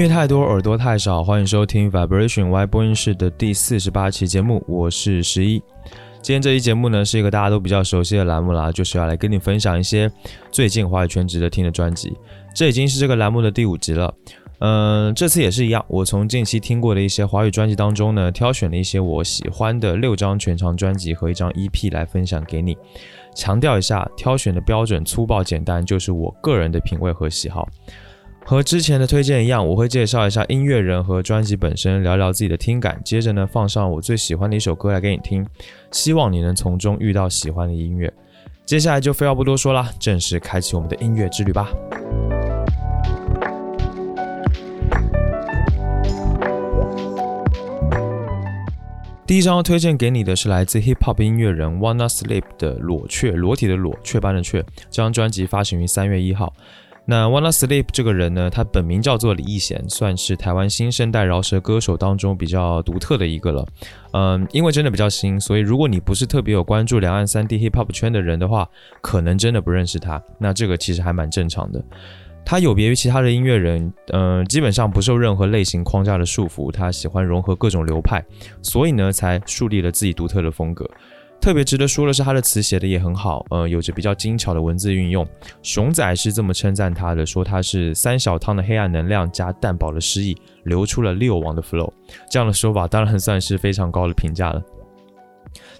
音乐太多，耳朵太少，欢迎收听 Vibration Y 播音室的第四十八期节目，我是十一。今天这期节目呢，是一个大家都比较熟悉的栏目啦，就是要来跟你分享一些最近华语圈值得听的专辑。这已经是这个栏目的第五集了，嗯，这次也是一样，我从近期听过的一些华语专辑当中呢，挑选了一些我喜欢的六张全长专辑和一张 EP 来分享给你。强调一下，挑选的标准粗暴简单，就是我个人的品味和喜好。和之前的推荐一样，我会介绍一下音乐人和专辑本身，聊聊自己的听感。接着呢，放上我最喜欢的一首歌来给你听，希望你能从中遇到喜欢的音乐。接下来就废话不多说了，正式开启我们的音乐之旅吧。第一张推荐给你的是来自 hip hop 音乐人 Wanna Sleep 的裸雀，裸体的裸，雀斑的雀。这张专辑发行于三月一号。那 Wanna Sleep 这个人呢，他本名叫做李易贤，算是台湾新生代饶舌歌手当中比较独特的一个了。嗯，因为真的比较新，所以如果你不是特别有关注两岸三地 hip hop 圈的人的话，可能真的不认识他。那这个其实还蛮正常的。他有别于其他的音乐人，嗯，基本上不受任何类型框架的束缚，他喜欢融合各种流派，所以呢，才树立了自己独特的风格。特别值得说的是，他的词写的也很好，呃，有着比较精巧的文字运用。熊仔是这么称赞他的，说他是三小汤的黑暗能量加蛋堡的诗意，流出了六王的 flow。这样的说法当然算是非常高的评价了。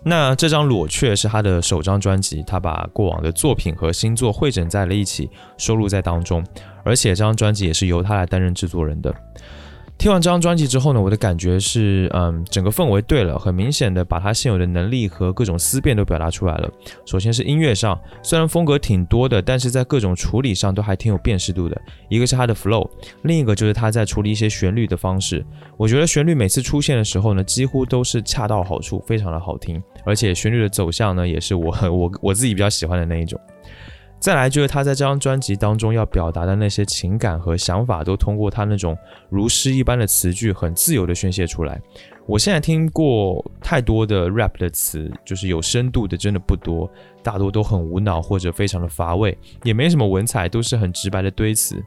那这张裸雀是他的首张专辑，他把过往的作品和新作汇整在了一起，收录在当中，而且这张专辑也是由他来担任制作人的。听完这张专辑之后呢，我的感觉是，嗯，整个氛围对了，很明显的把他现有的能力和各种思辨都表达出来了。首先是音乐上，虽然风格挺多的，但是在各种处理上都还挺有辨识度的。一个是他的 flow，另一个就是他在处理一些旋律的方式。我觉得旋律每次出现的时候呢，几乎都是恰到好处，非常的好听，而且旋律的走向呢，也是我 我我自己比较喜欢的那一种。再来就是他在这张专辑当中要表达的那些情感和想法，都通过他那种如诗一般的词句，很自由的宣泄出来。我现在听过太多的 rap 的词，就是有深度的真的不多，大多都很无脑或者非常的乏味，也没什么文采，都是很直白的堆词。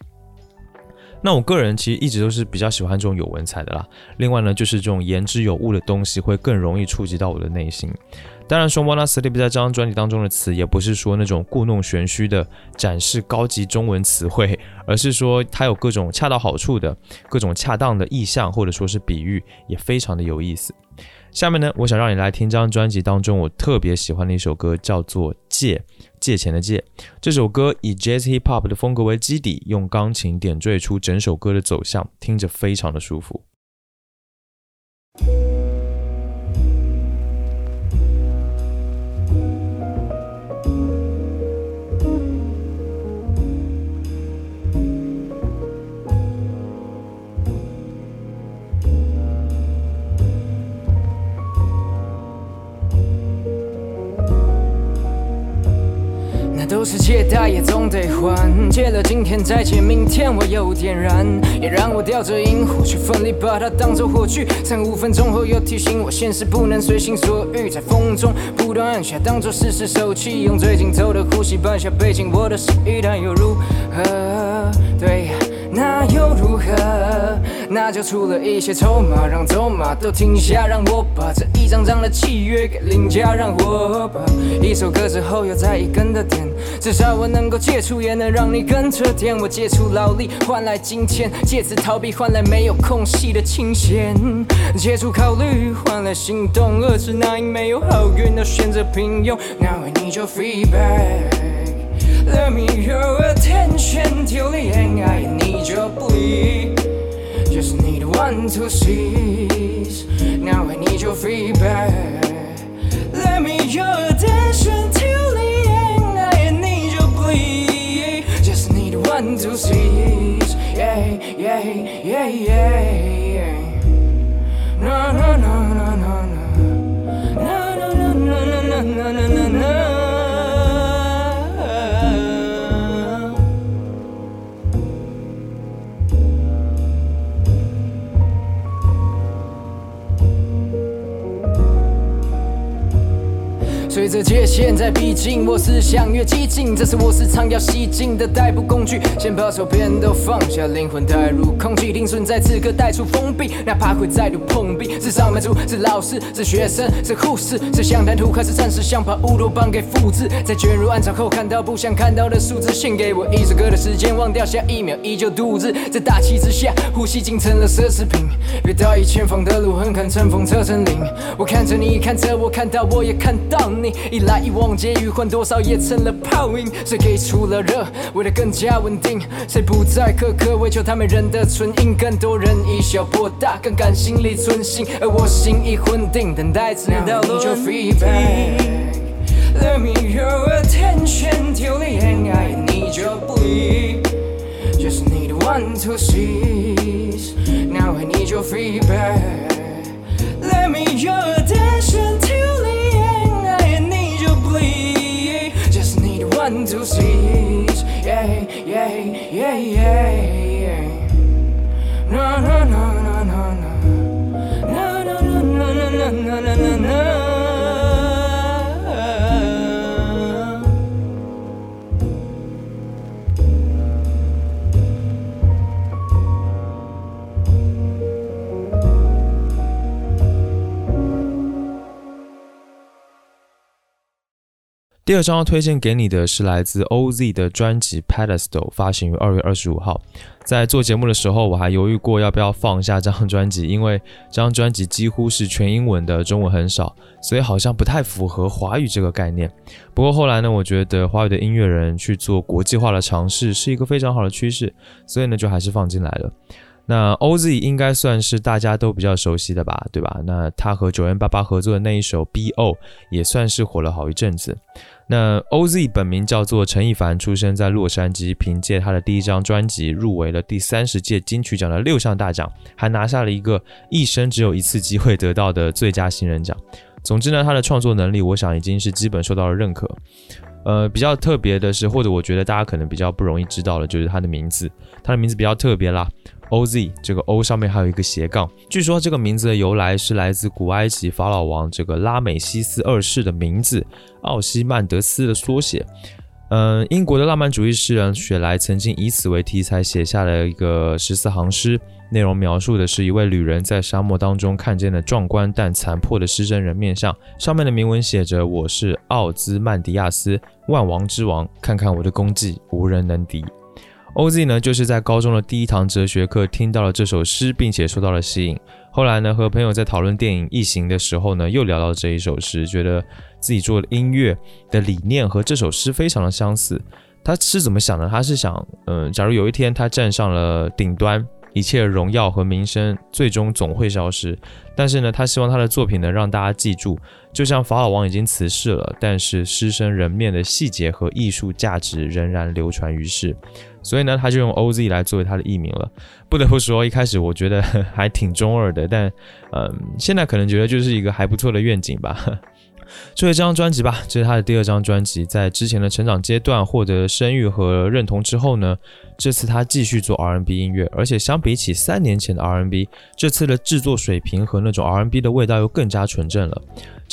那我个人其实一直都是比较喜欢这种有文采的啦。另外呢，就是这种言之有物的东西会更容易触及到我的内心。当然说，Wanna Sleep 在这张专辑当中的词，也不是说那种故弄玄虚的展示高级中文词汇，而是说它有各种恰到好处的各种恰当的意象或者说是比喻，也非常的有意思。下面呢，我想让你来听这张专辑当中我特别喜欢的一首歌，叫做《借》。借钱的借，这首歌以 Jazz Hip Hop 的风格为基底，用钢琴点缀出整首歌的走向，听着非常的舒服。就是借贷也总得还，借了今天再借明天，我又点燃，也让我吊着萤火去奋力把它当做火炬。三五分钟后又提醒我，现实不能随心所欲，在风中不断按下，当作试试手气，用最紧凑的呼吸搬下背景，我的心一旦又如何？对。那又如何？那就出了一些筹码，让筹码都停下，让我把这一张张的契约给领家，让我把一首歌之后又再一根的点，至少我能够借出，也能让你跟着点。我借出劳力换来金钱，借此逃避换来没有空隙的清闲，借出考虑换来行动，遏制那因没有好运而选择平庸。Now I need your feedback。Let me your attention till the end. I need Just need one to seize. Now I need your feedback. Let me your attention till the end. I need your please. Just need one to seize. Yeah, yeah, yeah, yeah. yeah. No, no, no, no, no, no. No, no, no, no, no, no, no, no. 着界限在逼近，我思想越激进，这是我时常要吸进的代步工具。先把手边都放下，灵魂带入空气，停存在此刻带出封闭，哪怕会再度碰壁。是上班族，是老师，是学生，是护士，是想谈吐，还是暂时想把乌托邦给复制？在卷入暗潮后，看到不想看到的数字，献给我一首歌的时间，忘掉下一秒，依旧独自在大气之下，呼吸竟成了奢侈品。别在意前方的路很坎，乘风车成林。我看着你，看着我，看到我也看到你，一来一往皆余换，多少也成了泡影。谁给出了热，为了更加稳定？谁不再苛刻，为求他们人的唇印？更多人以小博大，更感心力存心，而我心已魂定，等待直到你就 feedback。Let me your attention till the end. I need your bleed. Just need one to see. Now I need your feedback. 第二张要推荐给你的是来自 OZ 的专辑《Pedestal》，发行于二月二十五号。在做节目的时候，我还犹豫过要不要放下这张专辑，因为这张专辑几乎是全英文的，中文很少，所以好像不太符合华语这个概念。不过后来呢，我觉得华语的音乐人去做国际化的尝试是一个非常好的趋势，所以呢，就还是放进来了。那 OZ 应该算是大家都比较熟悉的吧，对吧？那他和九 N 八八合作的那一首 BO 也算是火了好一阵子。那 OZ 本名叫做陈亦凡，出生在洛杉矶，凭借他的第一张专辑入围了第三十届金曲奖的六项大奖，还拿下了一个一生只有一次机会得到的最佳新人奖。总之呢，他的创作能力，我想已经是基本受到了认可。呃，比较特别的是，或者我觉得大家可能比较不容易知道的，就是他的名字，他的名字比较特别啦。OZ 这个 O 上面还有一个斜杠，据说这个名字的由来是来自古埃及法老王这个拉美西斯二世的名字奥西曼德斯的缩写。嗯，英国的浪漫主义诗人雪莱曾经以此为题材写下了一个十四行诗，内容描述的是一位旅人在沙漠当中看见了壮观但残破的狮身人面像，上面的铭文写着：“我是奥兹曼迪亚斯，万王之王，看看我的功绩，无人能敌。” OZ 呢，就是在高中的第一堂哲学课听到了这首诗，并且受到了吸引。后来呢，和朋友在讨论电影《异形》的时候呢，又聊到这一首诗，觉得自己做的音乐的理念和这首诗非常的相似。他是怎么想的？他是想，嗯，假如有一天他站上了顶端。一切荣耀和名声最终总会消失，但是呢，他希望他的作品能让大家记住，就像法老王已经辞世了，但是狮身人面的细节和艺术价值仍然流传于世，所以呢，他就用 OZ 来作为他的艺名了。不得不说，一开始我觉得 还挺中二的，但嗯，现在可能觉得就是一个还不错的愿景吧。作为这张专辑吧，这是他的第二张专辑。在之前的成长阶段获得声誉和认同之后呢，这次他继续做 RNB 音乐，而且相比起三年前的 RNB，这次的制作水平和那种 RNB 的味道又更加纯正了。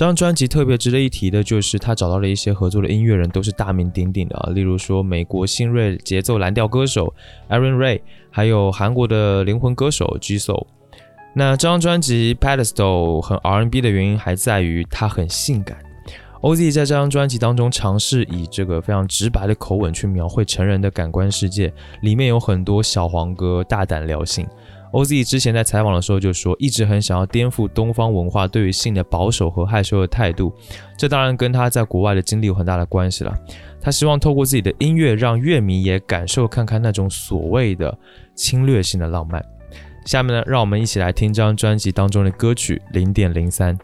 这张专辑特别值得一提的就是他找到了一些合作的音乐人，都是大名鼎鼎的啊，例如说美国新锐节奏蓝调歌手 Aaron Ray，还有韩国的灵魂歌手 Jisoo。那这张专辑《Pedestal》很 R&B 的原因还在于它很性感。OZ 在这张专辑当中尝试以这个非常直白的口吻去描绘成人的感官世界，里面有很多小黄歌，大胆撩性。OZ 之前在采访的时候就说，一直很想要颠覆东方文化对于性的保守和害羞的态度。这当然跟他在国外的经历有很大的关系了。他希望透过自己的音乐，让乐迷也感受看看那种所谓的侵略性的浪漫。下面呢，让我们一起来听这张专辑当中的歌曲零点零三。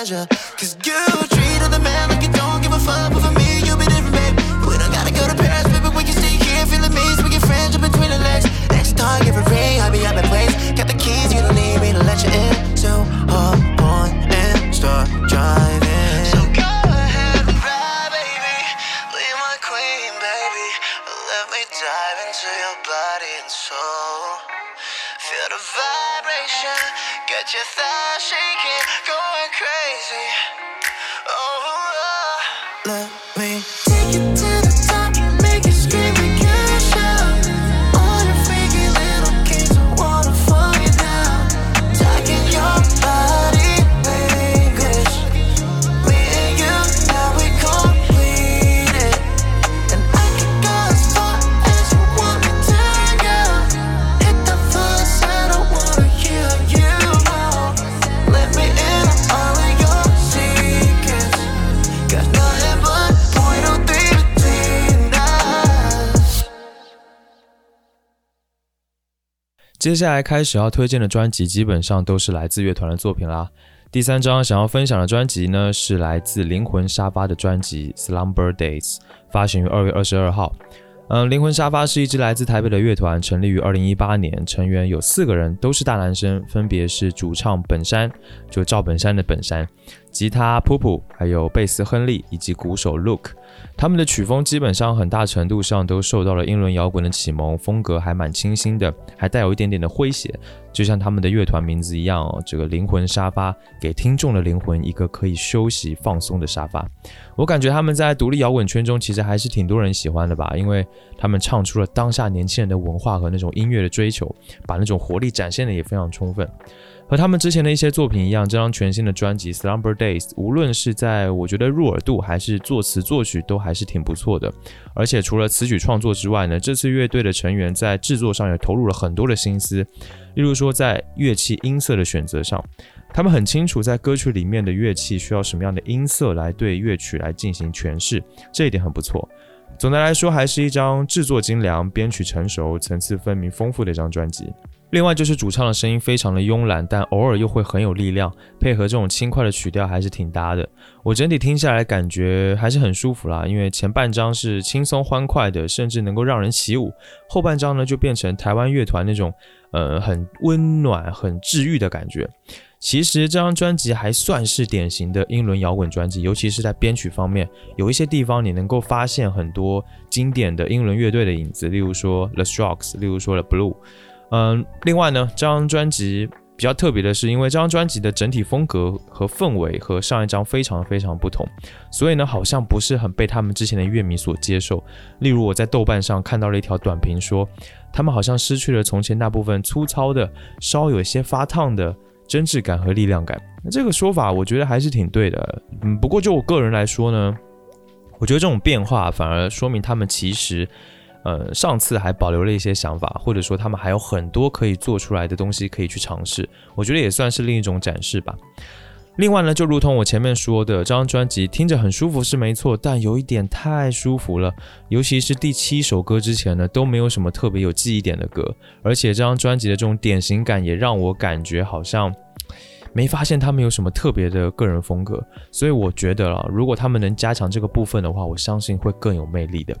Pleasure. 接下来开始要推荐的专辑，基本上都是来自乐团的作品啦。第三张想要分享的专辑呢，是来自灵魂沙发的专辑《Slumber Days》，发行于二月二十二号。嗯，灵魂沙发是一支来自台北的乐团，成立于二零一八年，成员有四个人，都是大男生，分别是主唱本山，就赵本山的本山，吉他普普，还有贝斯亨利以及鼓手 Luke。他们的曲风基本上很大程度上都受到了英伦摇滚的启蒙，风格还蛮清新的，还带有一点点的诙谐，就像他们的乐团名字一样哦，这个灵魂沙发给听众的灵魂一个可以休息放松的沙发。我感觉他们在独立摇滚圈中其实还是挺多人喜欢的吧，因为他们唱出了当下年轻人的文化和那种音乐的追求，把那种活力展现的也非常充分。和他们之前的一些作品一样，这张全新的专辑《Slumber Days》，无论是在我觉得入耳度，还是作词作曲，都还是挺不错的。而且除了词曲创作之外呢，这次乐队的成员在制作上也投入了很多的心思，例如说在乐器音色的选择上，他们很清楚在歌曲里面的乐器需要什么样的音色来对乐曲来进行诠释，这一点很不错。总的来说，还是一张制作精良、编曲成熟、层次分明、丰富的一张专辑。另外就是主唱的声音非常的慵懒，但偶尔又会很有力量，配合这种轻快的曲调还是挺搭的。我整体听下来感觉还是很舒服啦，因为前半张是轻松欢快的，甚至能够让人起舞；后半张呢就变成台湾乐团那种呃很温暖、很治愈的感觉。其实这张专辑还算是典型的英伦摇滚专辑，尤其是在编曲方面，有一些地方你能够发现很多经典的英伦乐队的影子，例如说 The Strokes，例如说 The Blue。嗯，另外呢，这张专辑比较特别的是，因为这张专辑的整体风格和氛围和上一张非常非常不同，所以呢，好像不是很被他们之前的乐迷所接受。例如我在豆瓣上看到了一条短评说，他们好像失去了从前那部分粗糙的、稍有些发烫的真挚感和力量感。那这个说法我觉得还是挺对的。嗯，不过就我个人来说呢，我觉得这种变化反而说明他们其实。呃，上次还保留了一些想法，或者说他们还有很多可以做出来的东西可以去尝试，我觉得也算是另一种展示吧。另外呢，就如同我前面说的，这张专辑听着很舒服是没错，但有一点太舒服了，尤其是第七首歌之前呢，都没有什么特别有记忆点的歌，而且这张专辑的这种典型感也让我感觉好像没发现他们有什么特别的个人风格，所以我觉得啊，如果他们能加强这个部分的话，我相信会更有魅力的。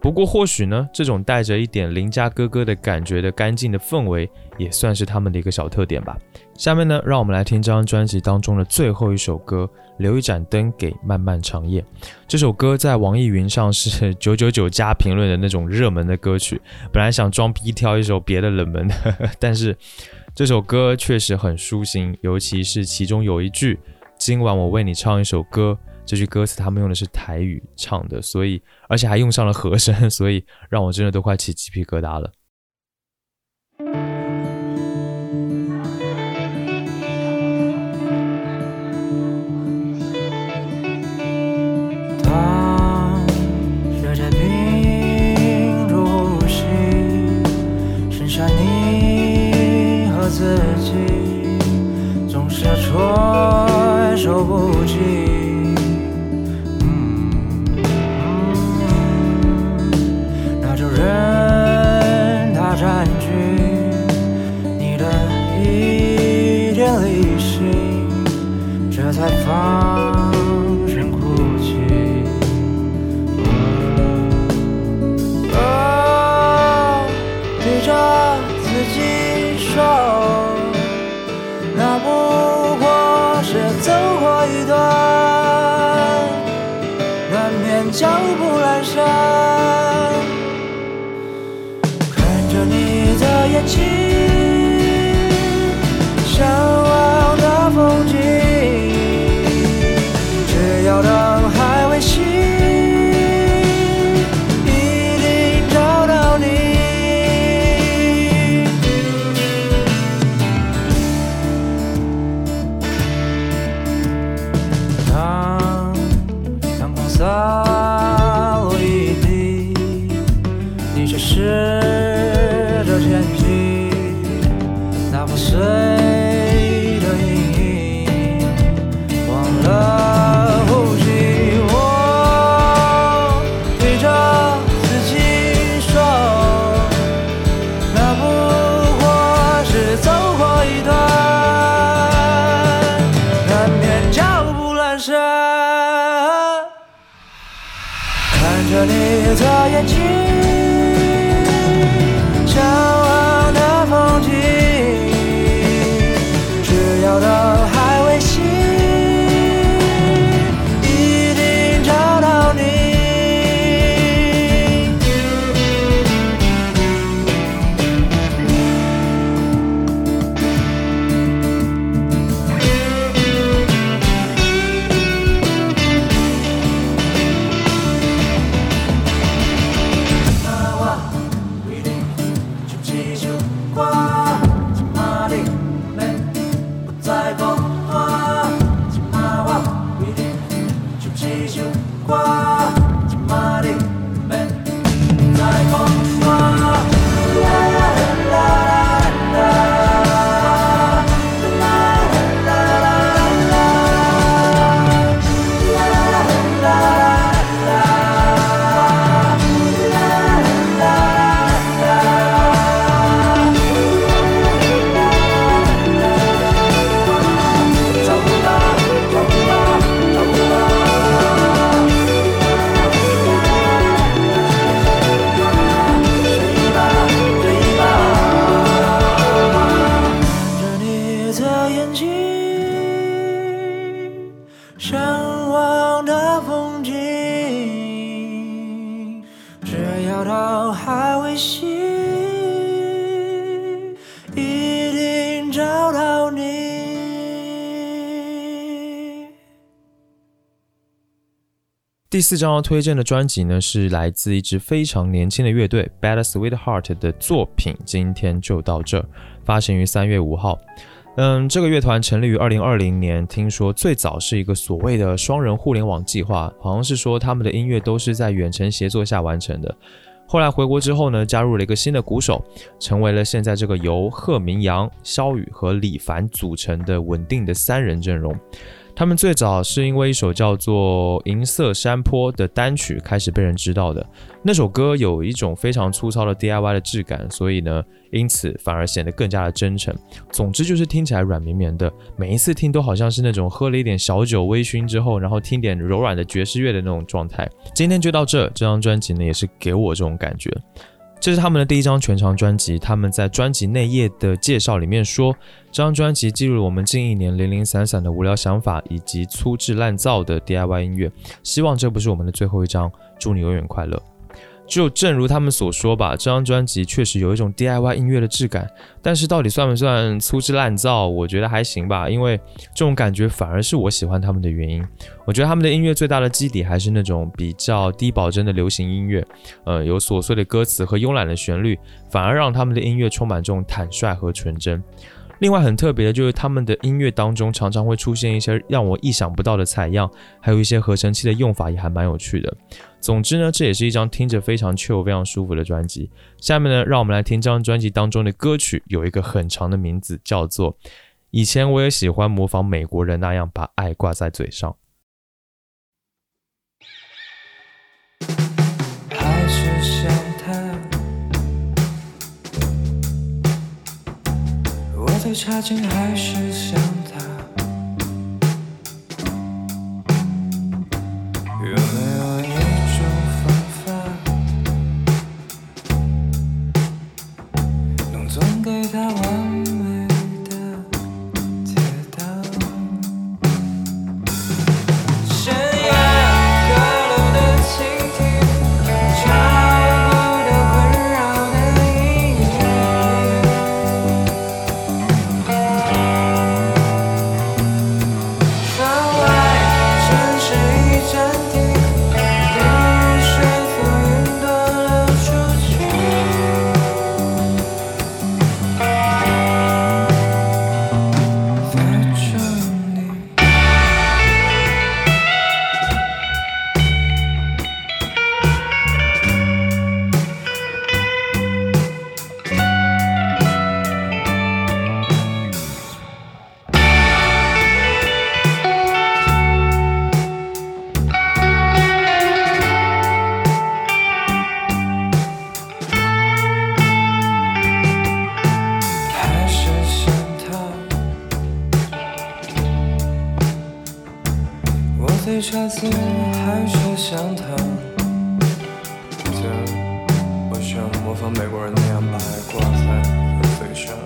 不过或许呢，这种带着一点邻家哥哥的感觉的干净的氛围，也算是他们的一个小特点吧。下面呢，让我们来听这张专辑当中的最后一首歌《留一盏灯给漫漫长夜》。这首歌在网易云上是 九九九加评论的那种热门的歌曲。本来想装逼挑一首别的冷门的，但是这首歌确实很舒心，尤其是其中有一句“今晚我为你唱一首歌”。这句歌词他们用的是台语唱的，所以而且还用上了和声，所以让我真的都快起鸡皮疙瘩了。脚步阑珊。看着你的眼睛，第四张要推荐的专辑呢，是来自一支非常年轻的乐队 Bad Sweetheart 的作品。今天就到这儿，发行于三月五号。嗯，这个乐团成立于二零二零年，听说最早是一个所谓的双人互联网计划，好像是说他们的音乐都是在远程协作下完成的。后来回国之后呢，加入了一个新的鼓手，成为了现在这个由贺明阳、肖宇和李凡组成的稳定的三人阵容。他们最早是因为一首叫做《银色山坡》的单曲开始被人知道的。那首歌有一种非常粗糙的 DIY 的质感，所以呢，因此反而显得更加的真诚。总之就是听起来软绵绵的，每一次听都好像是那种喝了一点小酒微醺之后，然后听点柔软的爵士乐的那种状态。今天就到这，这张专辑呢也是给我这种感觉。这是他们的第一张全长专辑。他们在专辑内页的介绍里面说，这张专辑记录了我们近一年零零散散的无聊想法以及粗制滥造的 DIY 音乐。希望这不是我们的最后一张，祝你永远快乐。就正如他们所说吧，这张专辑确实有一种 DIY 音乐的质感，但是到底算不算粗制滥造，我觉得还行吧，因为这种感觉反而是我喜欢他们的原因。我觉得他们的音乐最大的基底还是那种比较低保真的流行音乐，呃，有琐碎的歌词和慵懒的旋律，反而让他们的音乐充满这种坦率和纯真。另外很特别的就是他们的音乐当中常常会出现一些让我意想不到的采样，还有一些合成器的用法也还蛮有趣的。总之呢，这也是一张听着非常 chill、非常舒服的专辑。下面呢，让我们来听这张专辑当中的歌曲，有一个很长的名字，叫做《以前我也喜欢模仿美国人那样把爱挂在嘴上》。最差劲还是想想他。以前我想模仿美国人那样把爱挂在嘴上，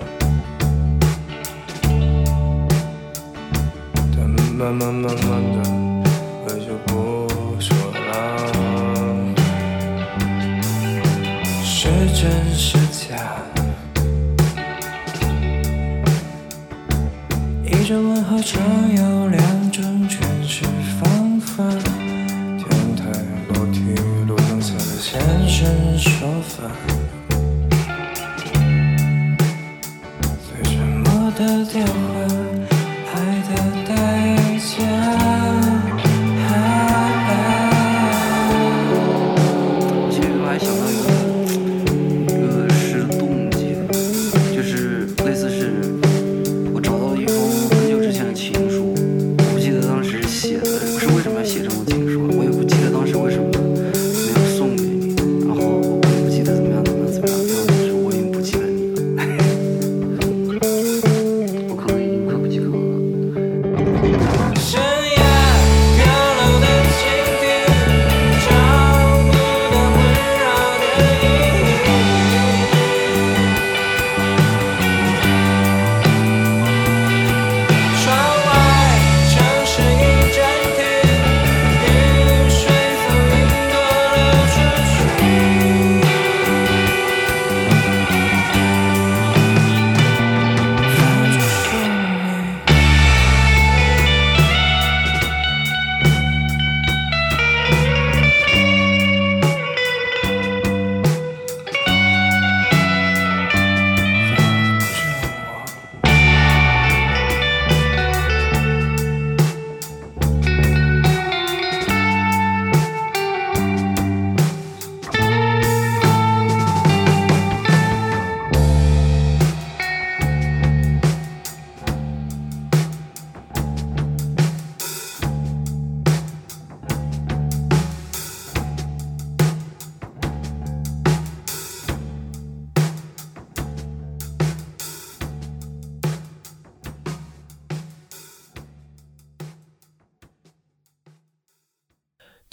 但慢慢慢慢的我就不说了。是真是假？一种问候常有的电话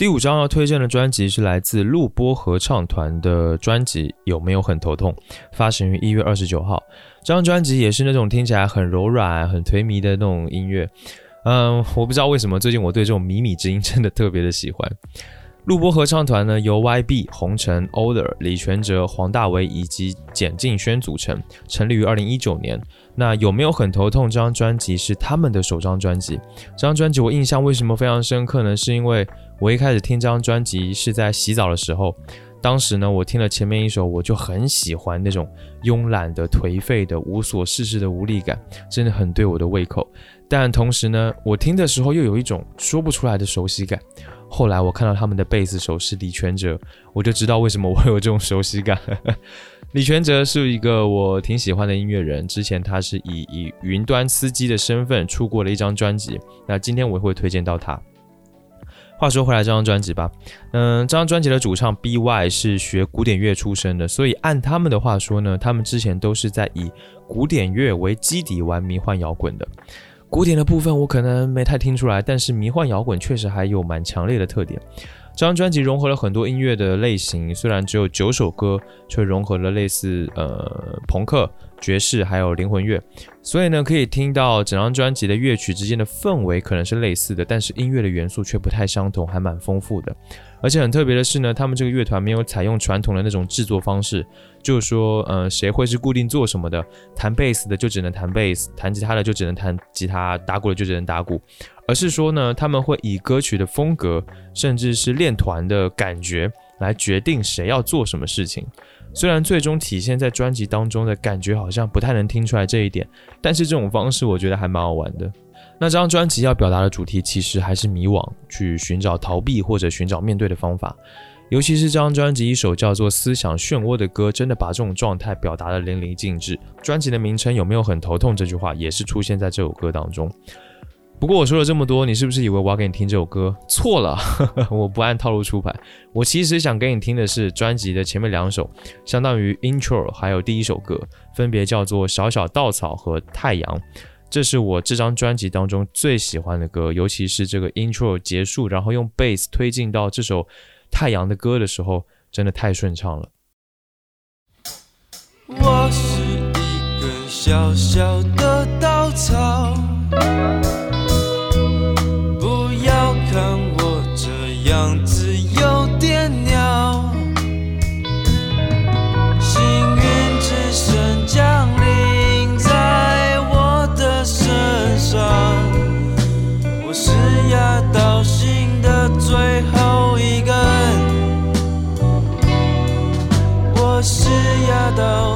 第五张要推荐的专辑是来自录播合唱团的专辑《有没有很头痛》，发行于一月二十九号。这张专辑也是那种听起来很柔软、很颓靡的那种音乐。嗯，我不知道为什么最近我对这种靡靡之音真的特别的喜欢。录播合唱团呢，由 YB、红尘、Older、李全哲、黄大为以及简敬轩组成，成立于二零一九年。那有没有很头痛？这张专辑是他们的首张专辑。这张专辑我印象为什么非常深刻呢？是因为我一开始听这张专辑是在洗澡的时候，当时呢，我听了前面一首，我就很喜欢那种慵懒的、颓废的、无所事事的无力感，真的很对我的胃口。但同时呢，我听的时候又有一种说不出来的熟悉感。后来我看到他们的贝斯手是李全哲，我就知道为什么我有这种熟悉感。李全哲是一个我挺喜欢的音乐人，之前他是以以云端司机的身份出过了一张专辑，那今天我也会推荐到他。话说回来，这张专辑吧，嗯，这张专辑的主唱 B.Y 是学古典乐出身的，所以按他们的话说呢，他们之前都是在以古典乐为基底玩迷幻摇滚的。古典的部分我可能没太听出来，但是迷幻摇滚确实还有蛮强烈的特点。这张专辑融合了很多音乐的类型，虽然只有九首歌，却融合了类似呃朋克、爵士还有灵魂乐，所以呢可以听到整张专辑的乐曲之间的氛围可能是类似的，但是音乐的元素却不太相同，还蛮丰富的。而且很特别的是呢，他们这个乐团没有采用传统的那种制作方式，就是说，呃，谁会是固定做什么的，弹贝斯的就只能弹贝斯，弹吉他的就只能弹吉他，打鼓的就只能打鼓，而是说呢，他们会以歌曲的风格，甚至是练团的感觉来决定谁要做什么事情。虽然最终体现在专辑当中的感觉好像不太能听出来这一点，但是这种方式我觉得还蛮好玩的。那这张专辑要表达的主题其实还是迷惘，去寻找逃避或者寻找面对的方法。尤其是这张专辑一首叫做《思想漩涡》的歌，真的把这种状态表达的淋漓尽致。专辑的名称有没有很头痛？这句话也是出现在这首歌当中。不过我说了这么多，你是不是以为我要给你听这首歌？错了，我不按套路出牌。我其实想给你听的是专辑的前面两首，相当于 intro，还有第一首歌，分别叫做《小小稻草》和《太阳》。这是我这张专辑当中最喜欢的歌，尤其是这个 intro 结束，然后用 bass 推进到这首太阳的歌的时候，真的太顺畅了。我是一根小小的稻草，though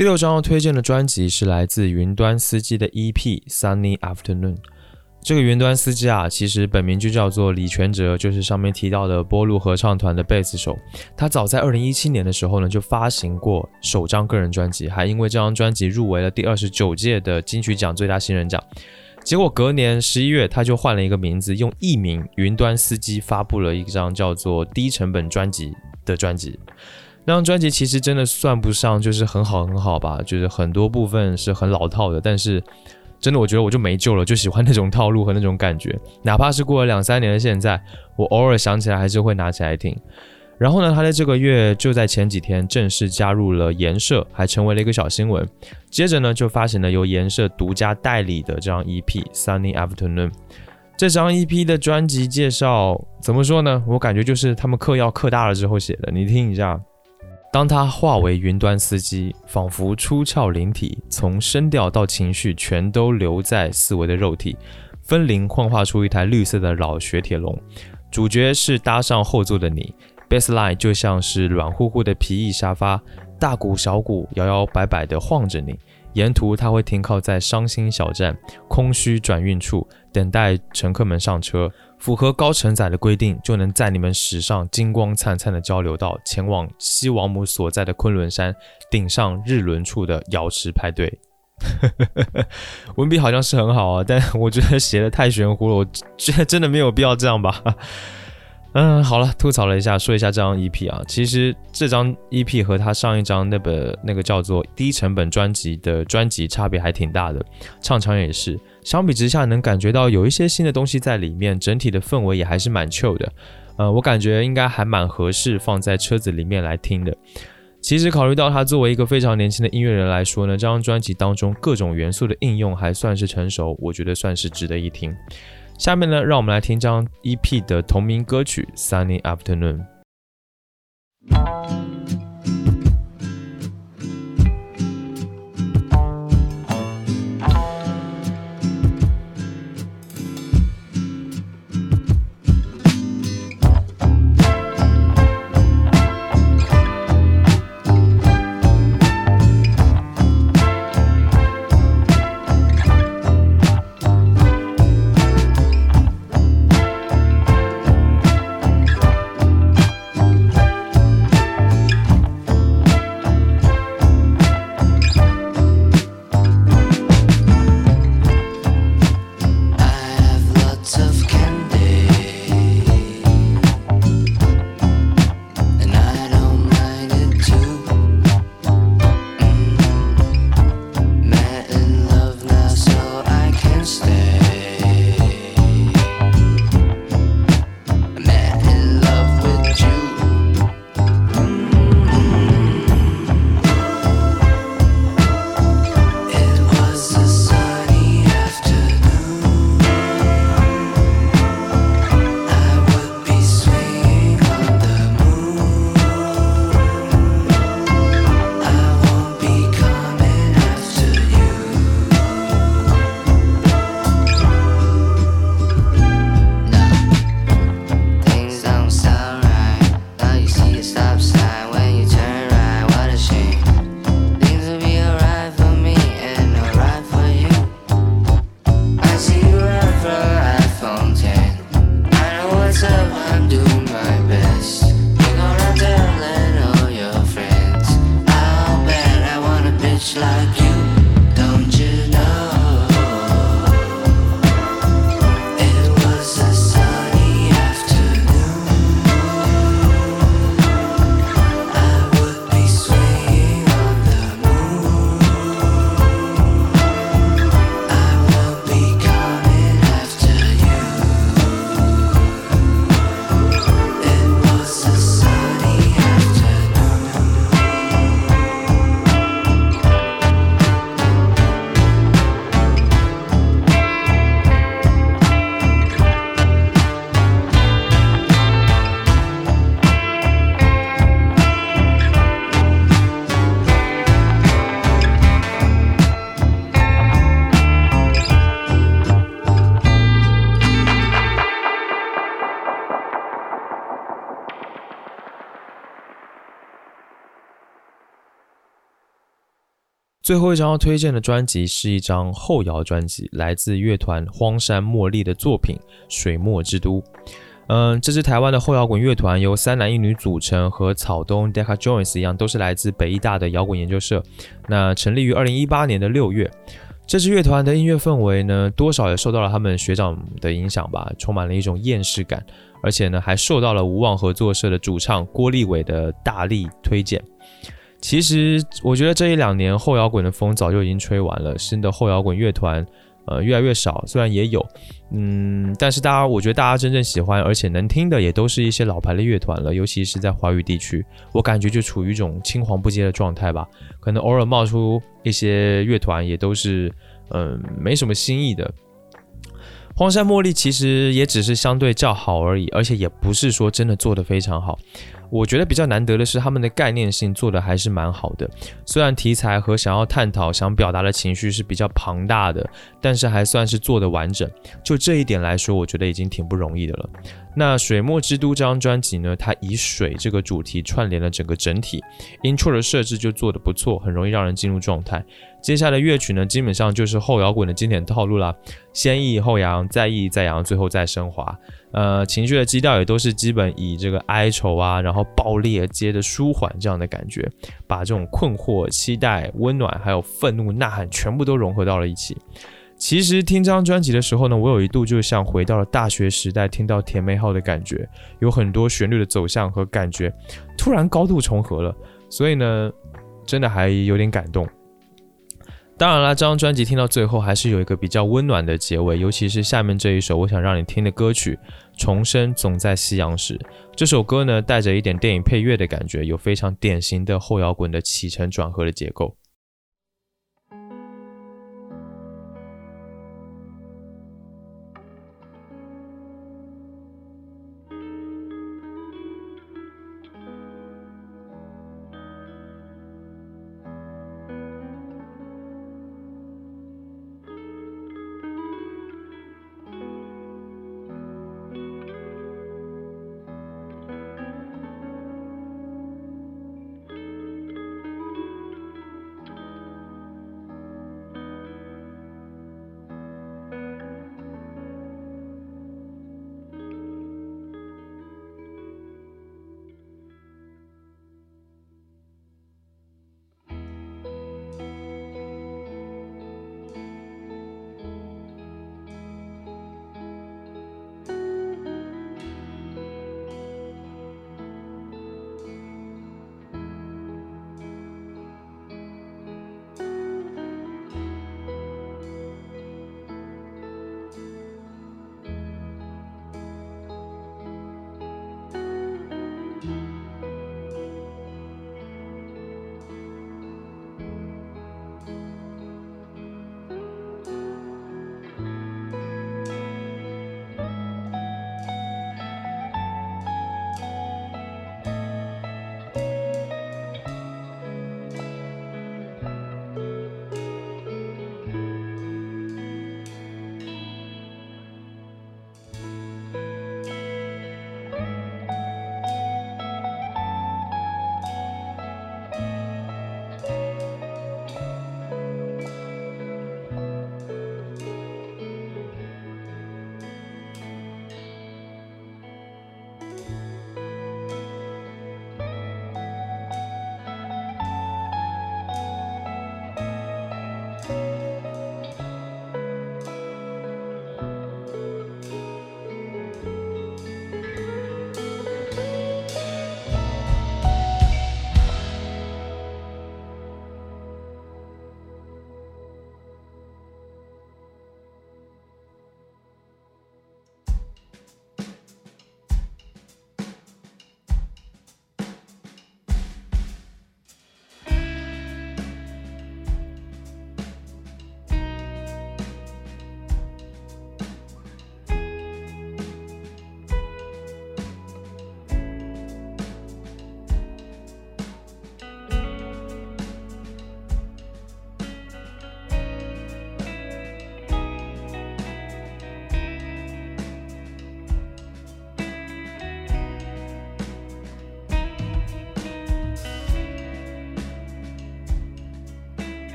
第六张要推荐的专辑是来自云端司机的 EP《Sunny Afternoon》。这个云端司机啊，其实本名就叫做李全哲，就是上面提到的波路合唱团的贝斯手。他早在二零一七年的时候呢，就发行过首张个人专辑，还因为这张专辑入围了第二十九届的金曲奖最佳新人奖。结果隔年十一月，他就换了一个名字，用艺名云端司机发布了一张叫做《低成本专辑》的专辑。那张专辑其实真的算不上就是很好很好吧，就是很多部分是很老套的，但是真的我觉得我就没救了，就喜欢那种套路和那种感觉，哪怕是过了两三年的现在，我偶尔想起来还是会拿起来听。然后呢，他在这个月就在前几天正式加入了颜社，还成为了一个小新闻。接着呢，就发行了由颜社独家代理的这张 EP《Sunny Afternoon》。这张 EP 的专辑介绍怎么说呢？我感觉就是他们嗑药嗑大了之后写的，你听一下。当他化为云端司机，仿佛出窍灵体，从声调到情绪全都留在四维的肉体，分灵幻化出一台绿色的老雪铁龙。主角是搭上后座的你，bassline 就像是软乎乎的皮艺沙发，大鼓小鼓摇摇摆摆地晃着你。沿途他会停靠在伤心小站、空虚转运处，等待乘客们上车。符合高承载的规定，就能在你们驶上金光灿灿的交流道，前往西王母所在的昆仑山顶上日轮处的瑶池派对。文笔好像是很好啊，但我觉得写的太玄乎了，我觉得真的没有必要这样吧。嗯，好了，吐槽了一下，说一下这张 EP 啊，其实这张 EP 和他上一张那本那个叫做低成本专辑的专辑差别还挺大的，唱腔也是。相比之下，能感觉到有一些新的东西在里面，整体的氛围也还是蛮 chill 的。呃，我感觉应该还蛮合适放在车子里面来听的。其实考虑到他作为一个非常年轻的音乐人来说呢，这张专辑当中各种元素的应用还算是成熟，我觉得算是值得一听。下面呢，让我们来听这张 EP 的同名歌曲《Sunny Afternoon》。最后一张要推荐的专辑是一张后摇专辑，来自乐团荒山茉莉的作品《水墨之都》。嗯，这支台湾的后摇滚乐团由三男一女组成，和草东 Deca Jones 一样，都是来自北艺大的摇滚研究社。那成立于二零一八年的六月。这支乐团的音乐氛围呢，多少也受到了他们学长的影响吧，充满了一种厌世感，而且呢，还受到了无望合作社的主唱郭立伟的大力推荐。其实，我觉得这一两年后摇滚的风早就已经吹完了，新的后摇滚乐团。呃，越来越少，虽然也有，嗯，但是大家，我觉得大家真正喜欢而且能听的，也都是一些老牌的乐团了，尤其是在华语地区，我感觉就处于一种青黄不接的状态吧。可能偶尔冒出一些乐团，也都是，嗯，没什么新意的。荒山茉莉其实也只是相对较好而已，而且也不是说真的做得非常好。我觉得比较难得的是，他们的概念性做的还是蛮好的。虽然题材和想要探讨、想表达的情绪是比较庞大的，但是还算是做的完整。就这一点来说，我觉得已经挺不容易的了。那《水墨之都》这张专辑呢，它以水这个主题串联了整个整体，intro 的设置就做得不错，很容易让人进入状态。接下来的乐曲呢，基本上就是后摇滚的经典套路啦，先抑后扬，再抑再扬，最后再升华。呃，情绪的基调也都是基本以这个哀愁啊，然后爆裂接着舒缓这样的感觉，把这种困惑、期待、温暖还有愤怒、呐喊全部都融合到了一起。其实听这张专辑的时候呢，我有一度就像回到了大学时代，听到甜美号的感觉，有很多旋律的走向和感觉突然高度重合了，所以呢，真的还有点感动。当然啦，这张专辑听到最后还是有一个比较温暖的结尾，尤其是下面这一首我想让你听的歌曲《重生总在夕阳时》。这首歌呢，带着一点电影配乐的感觉，有非常典型的后摇滚的起承转合的结构。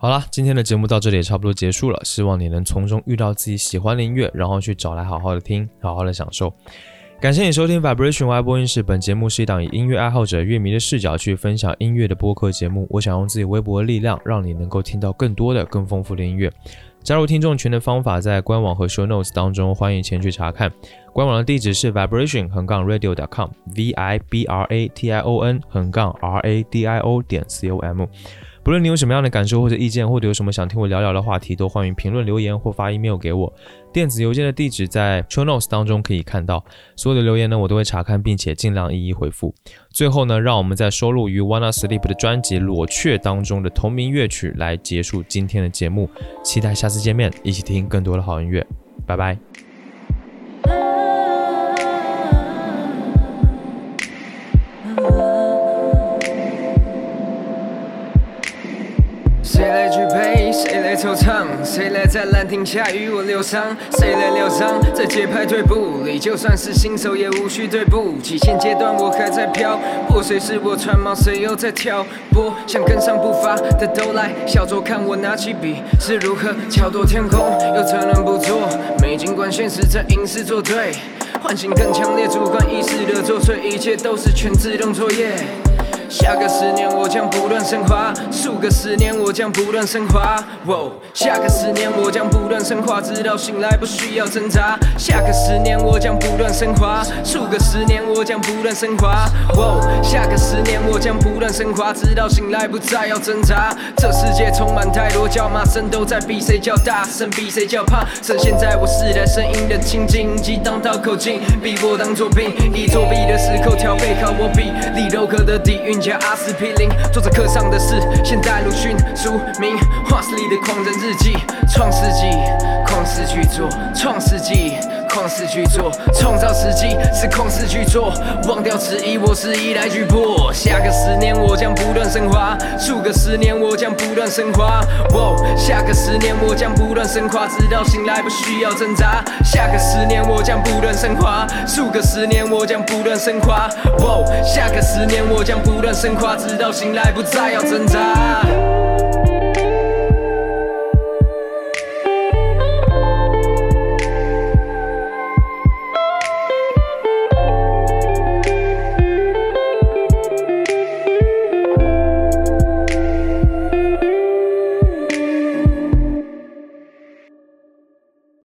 好啦，今天的节目到这里也差不多结束了，希望你能从中遇到自己喜欢的音乐，然后去找来好好的听，好好的享受。感谢你收听 Vibration Y 播音室，本节目是一档以音乐爱好者、乐迷的视角去分享音乐的播客节目。我想用自己微薄的力量，让你能够听到更多的、更丰富的音乐。加入听众群的方法在官网和 Show Notes 当中，欢迎前去查看。官网的地址是 vibration 横杠 radio.com，v i b r a t i o n 横杠 r a d i o 点 c o m。不论你有什么样的感受或者意见，或者有什么想听我聊聊的话题，都欢迎评论留言或发 email 给我。电子邮件的地址在 show notes 当中可以看到。所有的留言呢，我都会查看，并且尽量一一回复。最后呢，让我们在收录于 Wanna Sleep 的专辑《裸雀》当中的同名乐曲来结束今天的节目。期待下次见面，一起听更多的好音乐。拜拜。惆怅？谁来在兰亭下与我疗伤？谁来疗伤？在节拍对步里，就算是新手也无需对不起。现阶段我还在飘，破碎是我船锚，谁又在挑拨？想跟上步伐的都来，小酌看我拿起笔是如何巧夺天工，又怎能不做？没尽管现实在隐士作对，唤醒更强烈主观意识的作祟，一切都是全自动作业。下个十年我将不断升华，数个十年我将不断升华。哦，下个十年我将不断升华，直到醒来不需要挣扎。下个十年我将不断升华，数个十年我将不断升华。哦，下个十年我将不断升华，直到醒来不再要挣扎。这世界充满太多叫骂声，都在比谁叫大声，比谁叫胖。趁现在我世代声音的情境，激荡到口径，逼我当作兵。一作弊的时候调配靠我比，利柔克的底蕴加阿司匹林，做着课上的事，现代鲁迅书名，画室里的狂人日记，创世纪，旷世巨作，创世纪。旷世巨作，创造奇迹是旷世巨作，忘掉质疑，我是一来巨破。下个十年我将不断升华，数个十年我将不断升华。哦，下个十年我将不断升华，直到醒来不需要挣扎。下个十年我将不断升华，数个十年我将不断升华。哦，下个十年我将不断升华，直到醒来不再要挣扎。